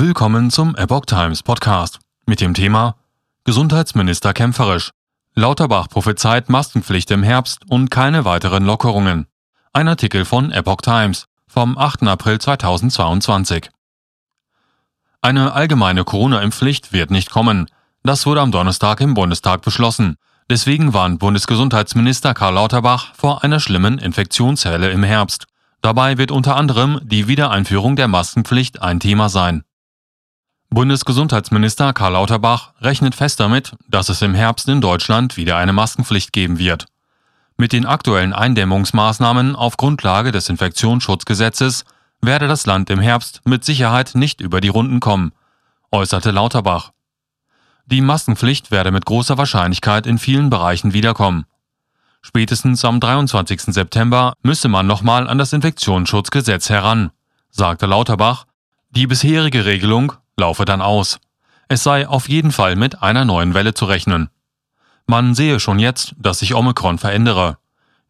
Willkommen zum Epoch Times Podcast mit dem Thema Gesundheitsminister kämpferisch. Lauterbach prophezeit Maskenpflicht im Herbst und keine weiteren Lockerungen. Ein Artikel von Epoch Times vom 8. April 2022. Eine allgemeine Corona-Impfpflicht wird nicht kommen. Das wurde am Donnerstag im Bundestag beschlossen. Deswegen warnt Bundesgesundheitsminister Karl Lauterbach vor einer schlimmen Infektionswelle im Herbst. Dabei wird unter anderem die Wiedereinführung der Maskenpflicht ein Thema sein. Bundesgesundheitsminister Karl Lauterbach rechnet fest damit, dass es im Herbst in Deutschland wieder eine Maskenpflicht geben wird. Mit den aktuellen Eindämmungsmaßnahmen auf Grundlage des Infektionsschutzgesetzes werde das Land im Herbst mit Sicherheit nicht über die Runden kommen, äußerte Lauterbach. Die Maskenpflicht werde mit großer Wahrscheinlichkeit in vielen Bereichen wiederkommen. Spätestens am 23. September müsse man nochmal an das Infektionsschutzgesetz heran, sagte Lauterbach. Die bisherige Regelung laufe dann aus. Es sei auf jeden Fall mit einer neuen Welle zu rechnen. Man sehe schon jetzt, dass sich Omikron verändere.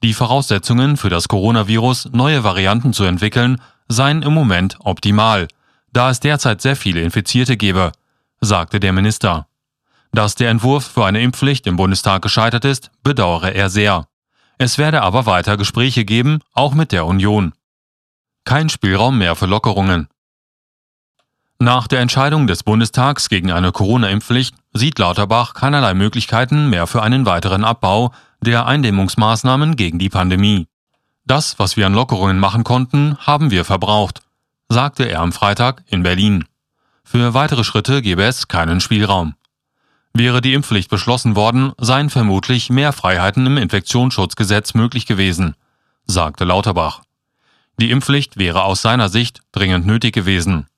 Die Voraussetzungen für das Coronavirus, neue Varianten zu entwickeln, seien im Moment optimal, da es derzeit sehr viele Infizierte gebe, sagte der Minister. Dass der Entwurf für eine Impfpflicht im Bundestag gescheitert ist, bedauere er sehr. Es werde aber weiter Gespräche geben, auch mit der Union. Kein Spielraum mehr für Lockerungen. Nach der Entscheidung des Bundestags gegen eine Corona-Impfpflicht sieht Lauterbach keinerlei Möglichkeiten mehr für einen weiteren Abbau der Eindämmungsmaßnahmen gegen die Pandemie. Das, was wir an Lockerungen machen konnten, haben wir verbraucht, sagte er am Freitag in Berlin. Für weitere Schritte gebe es keinen Spielraum. Wäre die Impfpflicht beschlossen worden, seien vermutlich mehr Freiheiten im Infektionsschutzgesetz möglich gewesen, sagte Lauterbach. Die Impfpflicht wäre aus seiner Sicht dringend nötig gewesen.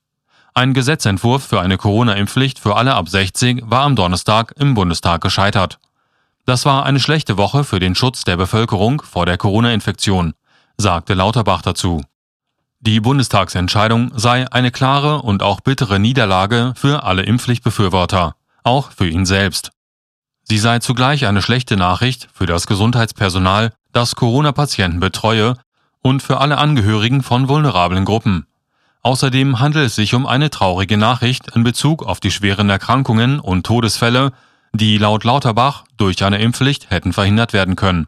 Ein Gesetzentwurf für eine Corona-Impfpflicht für alle ab 60 war am Donnerstag im Bundestag gescheitert. Das war eine schlechte Woche für den Schutz der Bevölkerung vor der Corona-Infektion, sagte Lauterbach dazu. Die Bundestagsentscheidung sei eine klare und auch bittere Niederlage für alle Impfpflichtbefürworter, auch für ihn selbst. Sie sei zugleich eine schlechte Nachricht für das Gesundheitspersonal, das Corona-Patienten betreue, und für alle Angehörigen von vulnerablen Gruppen, Außerdem handelt es sich um eine traurige Nachricht in Bezug auf die schweren Erkrankungen und Todesfälle, die laut Lauterbach durch eine Impfpflicht hätten verhindert werden können.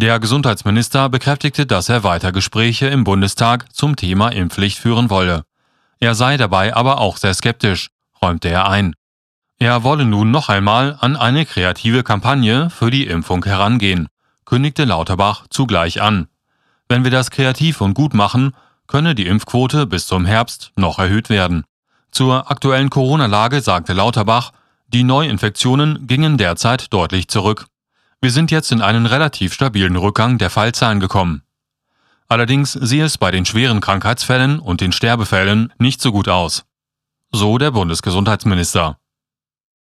Der Gesundheitsminister bekräftigte, dass er weiter Gespräche im Bundestag zum Thema Impfpflicht führen wolle. Er sei dabei aber auch sehr skeptisch, räumte er ein. Er wolle nun noch einmal an eine kreative Kampagne für die Impfung herangehen, kündigte Lauterbach zugleich an. Wenn wir das kreativ und gut machen, könne die Impfquote bis zum Herbst noch erhöht werden. Zur aktuellen Corona-Lage sagte Lauterbach, die Neuinfektionen gingen derzeit deutlich zurück. Wir sind jetzt in einen relativ stabilen Rückgang der Fallzahlen gekommen. Allerdings sehe es bei den schweren Krankheitsfällen und den Sterbefällen nicht so gut aus. So der Bundesgesundheitsminister.